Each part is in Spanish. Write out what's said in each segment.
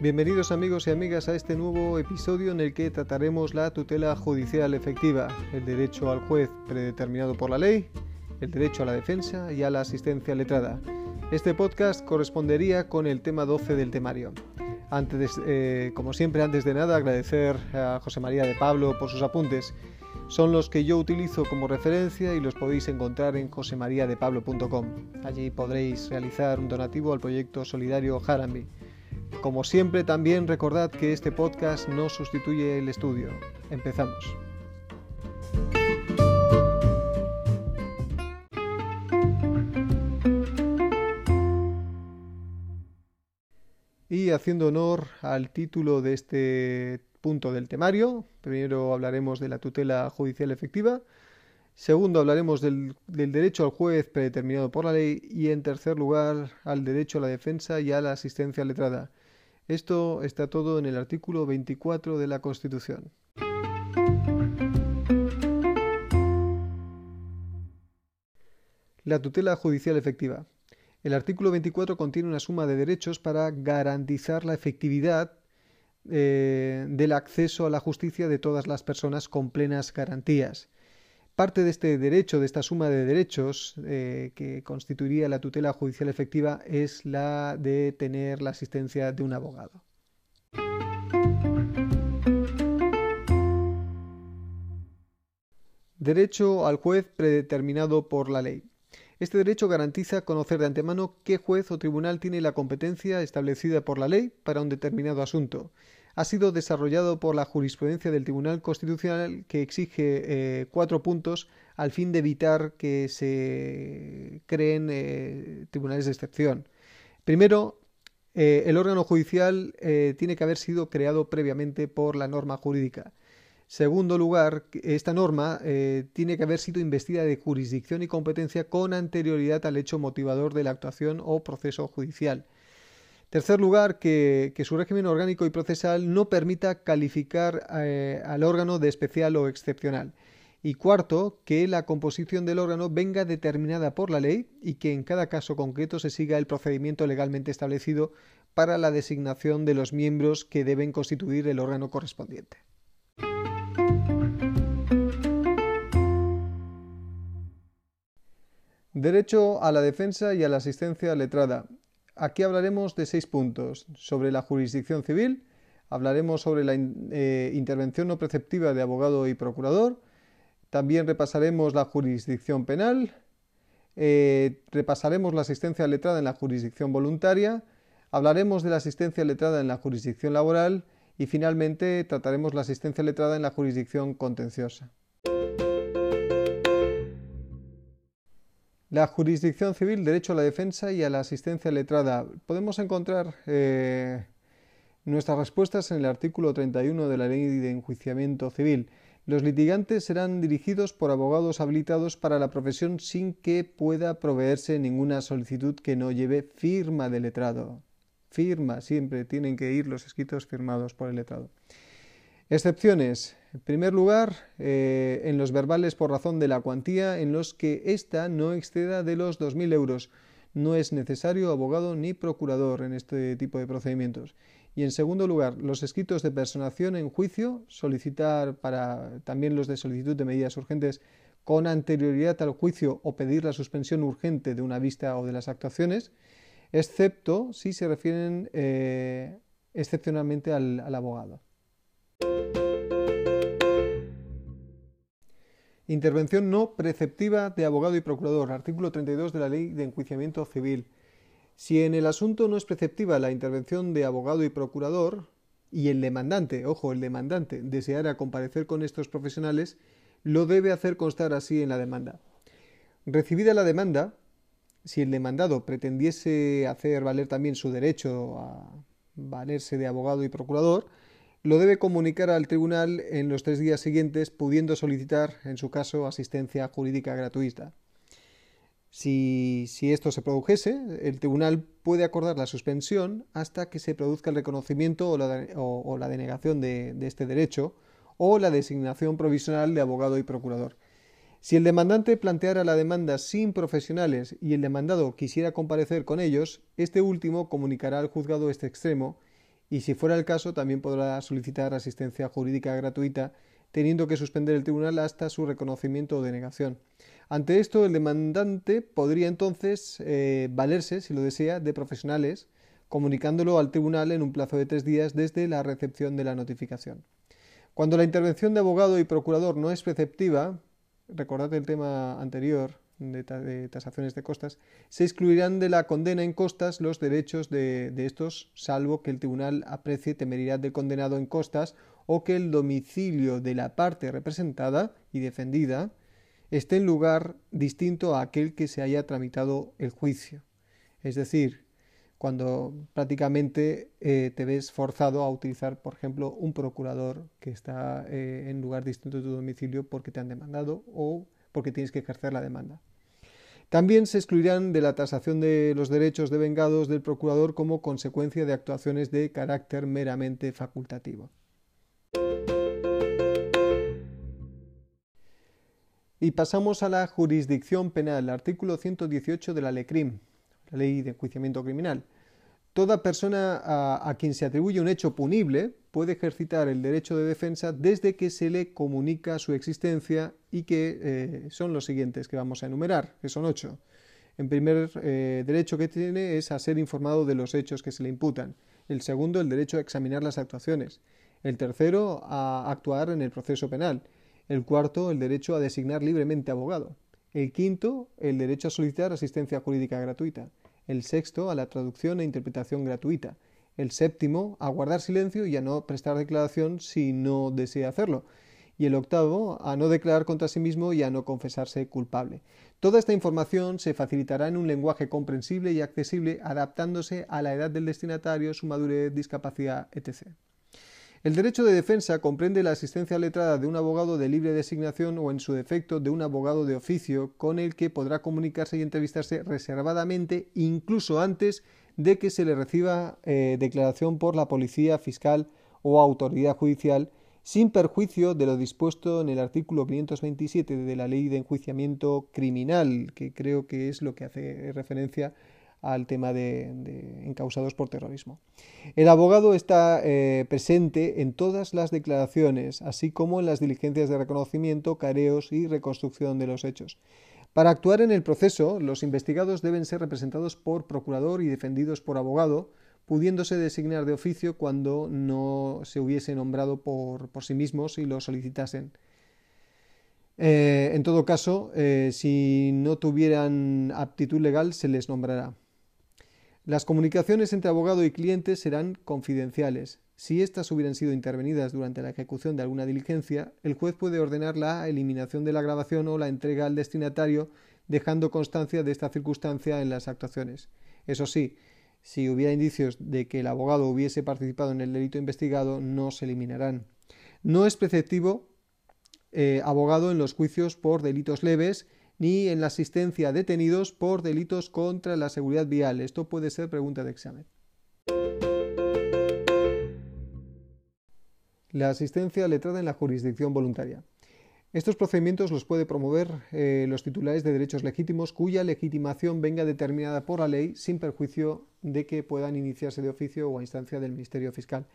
Bienvenidos amigos y amigas a este nuevo episodio en el que trataremos la tutela judicial efectiva, el derecho al juez predeterminado por la ley, el derecho a la defensa y a la asistencia letrada. Este podcast correspondería con el tema 12 del temario. Antes, eh, como siempre, antes de nada, agradecer a José María de Pablo por sus apuntes. Son los que yo utilizo como referencia y los podéis encontrar en josemariadepablo.com. Allí podréis realizar un donativo al proyecto solidario Harambe. Como siempre, también recordad que este podcast no sustituye el estudio. Empezamos. Y haciendo honor al título de este punto del temario, primero hablaremos de la tutela judicial efectiva, segundo hablaremos del, derecho al juez predeterminado por la ley y en tercer lugar al derecho a la defensa y a la asistencia letrada. Esto está todo en el artículo 24 de la Constitución. La tutela judicial efectiva. El artículo 24 contiene una suma de derechos para garantizar la efectividad eh, del acceso a la justicia de todas las personas con plenas garantías. Parte de este derecho, de esta suma de derechos eh, que constituiría la tutela judicial efectiva, es la de tener la asistencia de un abogado. Derecho al juez predeterminado por la ley. Este derecho garantiza conocer de antemano qué juez o tribunal tiene la competencia establecida por la ley para un determinado asunto. Ha sido desarrollado por la jurisprudencia del Tribunal Constitucional que exige eh, cuatro puntos al fin de evitar que se creen eh, tribunales de excepción. Primero, eh, el órgano judicial tiene que haber sido creado previamente por la norma jurídica. Segundo lugar, esta norma tiene que haber sido investida de jurisdicción y competencia con anterioridad al hecho motivador de la actuación o proceso judicial. Tercer lugar, que, su régimen orgánico y procesal no permita calificar eh, al órgano de especial o excepcional. Y cuarto, que la composición del órgano venga determinada por la ley y que en cada caso concreto se siga el procedimiento legalmente establecido para la designación de los miembros que deben constituir el órgano correspondiente. Derecho a la defensa y a la asistencia letrada. Aquí hablaremos de seis puntos. Sobre la jurisdicción civil, hablaremos sobre la eh, intervención no preceptiva de abogado y procurador. También repasaremos la jurisdicción penal. Eh, repasaremos la asistencia letrada en la jurisdicción voluntaria. Hablaremos de la asistencia letrada en la jurisdicción laboral. Y finalmente trataremos la asistencia letrada en la jurisdicción contenciosa. La jurisdicción civil, derecho a la defensa y a la asistencia letrada. Podemos encontrar eh, nuestras respuestas en el artículo 31 de la Ley de Enjuiciamiento Civil. Los litigantes serán dirigidos por abogados habilitados para la profesión sin que pueda proveerse ninguna solicitud que no lleve firma de letrado. Firma, siempre tienen que ir los escritos firmados por el letrado. Excepciones. En primer lugar, eh, en los verbales por razón de la cuantía en los que ésta no exceda de los 2.000 euros. No es necesario abogado ni procurador en este tipo de procedimientos. Y en segundo lugar, los escritos de personación en juicio, solicitar para también los de solicitud de medidas urgentes con anterioridad al juicio o pedir la suspensión urgente de una vista o de las actuaciones, excepto si se refieren eh, excepcionalmente al abogado. Intervención no preceptiva de abogado y procurador. Artículo 32 de la Ley de Enjuiciamiento Civil. Si en el asunto no es preceptiva la intervención de abogado y procurador, y el demandante, ojo, el demandante, deseara comparecer con estos profesionales, lo debe hacer constar así en la demanda. Recibida la demanda, si el demandado pretendiese hacer valer también su derecho a valerse de abogado y procurador, lo debe comunicar al tribunal en los tres días siguientes, pudiendo solicitar, en su caso, asistencia jurídica gratuita. Si, esto se produjese, el tribunal puede acordar la suspensión hasta que se produzca el reconocimiento o la, denegación de, este derecho o la designación provisional de abogado y procurador. Si el demandante planteara la demanda sin profesionales y el demandado quisiera comparecer con ellos, este último comunicará al juzgado este extremo y si fuera el caso también podrá solicitar asistencia jurídica gratuita teniendo que suspender el tribunal hasta su reconocimiento o denegación. Ante esto, el demandante podría entonces eh, valerse, si lo desea, de profesionales, comunicándolo al tribunal en un plazo de tres días desde la recepción de la notificación. Cuando la intervención de abogado y procurador no es preceptiva, recordad el tema anterior de, tasaciones de costas, se excluirán de la condena en costas los derechos de, de, estos, salvo que el tribunal aprecie temeridad del condenado en costas o que el domicilio de la parte representada y defendida esté en lugar distinto a aquel que se haya tramitado el juicio. Es decir, cuando prácticamente eh, te ves forzado a utilizar, por ejemplo, un procurador que está eh, en lugar distinto de tu domicilio porque te han demandado o porque tienes que ejercer la demanda. También se excluirán de la tasación de los derechos devengados del procurador como consecuencia de actuaciones de carácter meramente facultativo. Y pasamos a la jurisdicción penal, artículo 118 de la LECRIM, la Ley de Enjuiciamiento Criminal. Toda persona a, quien se atribuye un hecho punible puede ejercitar el derecho de defensa desde que se le comunica su existencia y que eh, son los siguientes que vamos a enumerar, que son ocho. El primer eh, derecho que tiene es a ser informado de los hechos que se le imputan. El segundo, el derecho a examinar las actuaciones. El tercero, a actuar en el proceso penal. El cuarto, el derecho a designar libremente abogado. El quinto, el derecho a solicitar asistencia jurídica gratuita el sexto a la traducción e interpretación gratuita, el séptimo a guardar silencio y a no prestar declaración si no desea hacerlo, y el octavo a no declarar contra sí mismo y a no confesarse culpable. Toda esta información se facilitará en un lenguaje comprensible y accesible adaptándose a la edad del destinatario, su madurez, discapacidad, etc. El derecho de defensa comprende la asistencia letrada de un abogado de libre designación o, en su defecto, de un abogado de oficio con el que podrá comunicarse y entrevistarse reservadamente incluso antes de que se le reciba eh, declaración por la policía, fiscal o autoridad judicial, sin perjuicio de lo dispuesto en el artículo 527 de la Ley de Enjuiciamiento Criminal, que creo que es lo que hace referencia al tema de, encausados por terrorismo. El abogado está eh, presente en todas las declaraciones, así como en las diligencias de reconocimiento, careos y reconstrucción de los hechos. Para actuar en el proceso, los investigados deben ser representados por procurador y defendidos por abogado, pudiéndose designar de oficio cuando no se hubiese nombrado por, sí mismos y lo solicitasen. Eh, en todo caso, eh, si no tuvieran aptitud legal, se les nombrará. Las comunicaciones entre abogado y cliente serán confidenciales. Si éstas hubieran sido intervenidas durante la ejecución de alguna diligencia, el juez puede ordenar la eliminación de la grabación o la entrega al destinatario, dejando constancia de esta circunstancia en las actuaciones. Eso sí, si hubiera indicios de que el abogado hubiese participado en el delito investigado, no se eliminarán. No es preceptivo eh, abogado en los juicios por delitos leves ni en la asistencia a detenidos por delitos contra la seguridad vial. Esto puede ser pregunta de examen. La asistencia letrada en la jurisdicción voluntaria. Estos procedimientos los puede promover eh, los titulares de derechos legítimos cuya legitimación venga determinada por la ley sin perjuicio de que puedan iniciarse de oficio o a instancia del Ministerio Fiscal.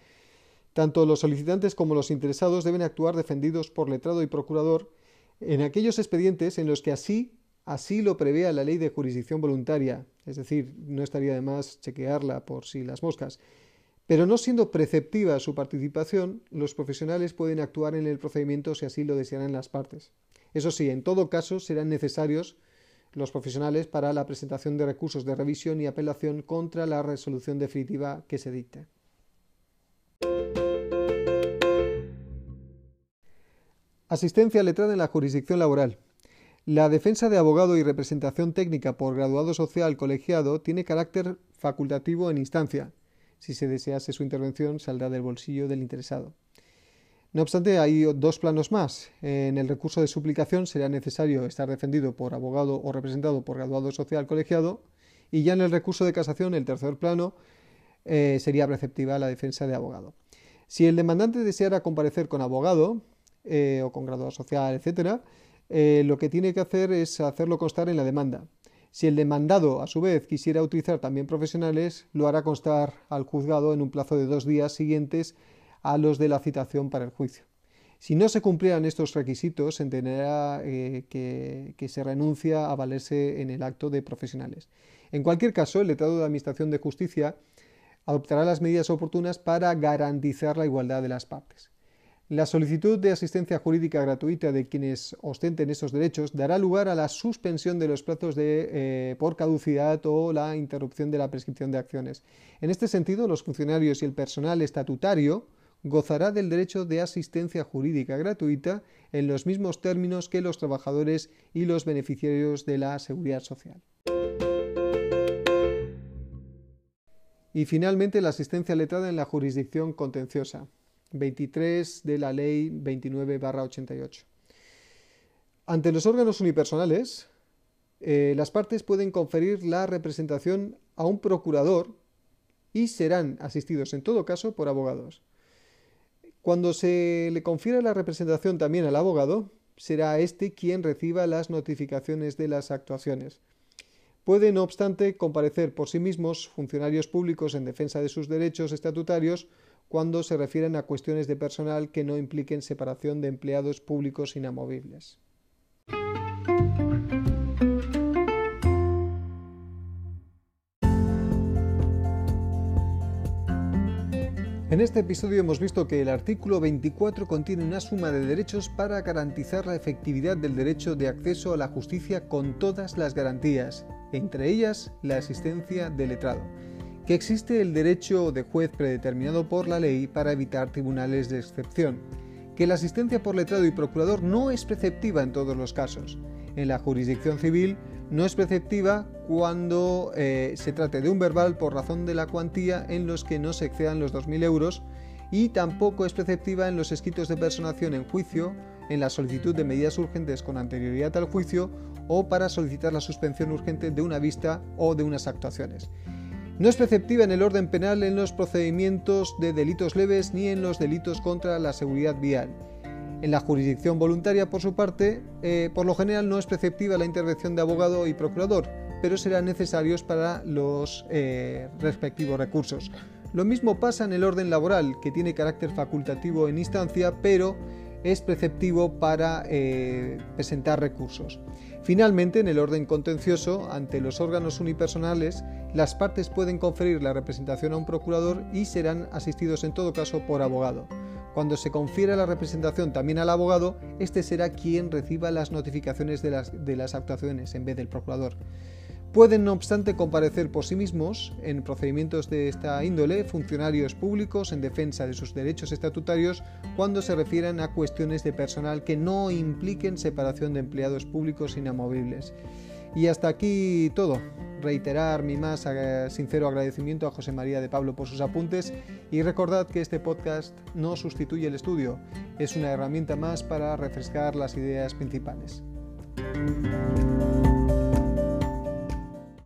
Tanto los solicitantes como los interesados deben actuar defendidos por letrado y procurador en aquellos expedientes en los que así, así lo prevea la ley de jurisdicción voluntaria, es decir, no estaría de más chequearla por si las moscas, pero no siendo preceptiva su participación, los profesionales pueden actuar en el procedimiento si así lo desearan las partes. Eso sí, en todo caso serán necesarios los profesionales para la presentación de recursos de revisión y apelación contra la resolución definitiva que se dicte. Asistencia letrada en la jurisdicción laboral. La defensa de abogado y representación técnica por graduado social colegiado tiene carácter facultativo en instancia. Si se desease su intervención, saldrá del bolsillo del interesado. No obstante, hay dos planos más. En el recurso de suplicación será necesario estar defendido por abogado o representado por graduado social colegiado y ya en el recurso de casación, el tercer plano, eh, sería preceptiva la defensa de abogado. Si el demandante deseara comparecer con abogado, eh, o con grado social, etcétera, eh, lo que tiene que hacer es hacerlo constar en la demanda. Si el demandado, a su vez, quisiera utilizar también profesionales, lo hará constar al juzgado en un plazo de dos días siguientes a los de la citación para el juicio. Si no se cumplieran estos requisitos, se entenderá eh, que, que, se renuncia a valerse en el acto de profesionales. En cualquier caso, el letrado de Administración de Justicia adoptará las medidas oportunas para garantizar la igualdad de las partes. La solicitud de asistencia jurídica gratuita de quienes ostenten esos derechos dará lugar a la suspensión de los plazos de, eh, por caducidad o la interrupción de la prescripción de acciones. En este sentido, los funcionarios y el personal estatutario gozará del derecho de asistencia jurídica gratuita en los mismos términos que los trabajadores y los beneficiarios de la seguridad social. Y finalmente, la asistencia letrada en la jurisdicción contenciosa. 23 de la Ley 29-88. Ante los órganos unipersonales, eh, las partes pueden conferir la representación a un procurador y serán asistidos en todo caso por abogados. Cuando se le confiera la representación también al abogado, será éste quien reciba las notificaciones de las actuaciones. Puede, no obstante, comparecer por sí mismos funcionarios públicos en defensa de sus derechos estatutarios cuando se refieren a cuestiones de personal que no impliquen separación de empleados públicos inamovibles. En este episodio hemos visto que el artículo 24 contiene una suma de derechos para garantizar la efectividad del derecho de acceso a la justicia con todas las garantías, entre ellas la asistencia del letrado que existe el derecho de juez predeterminado por la ley para evitar tribunales de excepción, que la asistencia por letrado y procurador no es preceptiva en todos los casos. En la jurisdicción civil no es preceptiva cuando eh, se trate de un verbal por razón de la cuantía en los que no se excedan los 2.000 euros y tampoco es preceptiva en los escritos de personación en juicio, en la solicitud de medidas urgentes con anterioridad al juicio o para solicitar la suspensión urgente de una vista o de unas actuaciones. No es preceptiva en el orden penal en los procedimientos de delitos leves ni en los delitos contra la seguridad vial. En la jurisdicción voluntaria, por su parte, eh, por lo general no es preceptiva la intervención de abogado y procurador, pero serán necesarios para los eh, respectivos recursos. Lo mismo pasa en el orden laboral, que tiene carácter facultativo en instancia, pero es preceptivo para eh, presentar recursos. Finalmente, en el orden contencioso, ante los órganos unipersonales, las partes pueden conferir la representación a un procurador y serán asistidos en todo caso por abogado. Cuando se confiera la representación también al abogado, este será quien reciba las notificaciones de las, de las actuaciones en vez del procurador. Pueden, no obstante, comparecer por sí mismos en procedimientos de esta índole funcionarios públicos en defensa de sus derechos estatutarios cuando se refieran a cuestiones de personal que no impliquen separación de empleados públicos inamovibles. Y hasta aquí todo. Reiterar mi más sincero agradecimiento a José María de Pablo por sus apuntes y recordad que este podcast no sustituye el estudio, es una herramienta más para refrescar las ideas principales.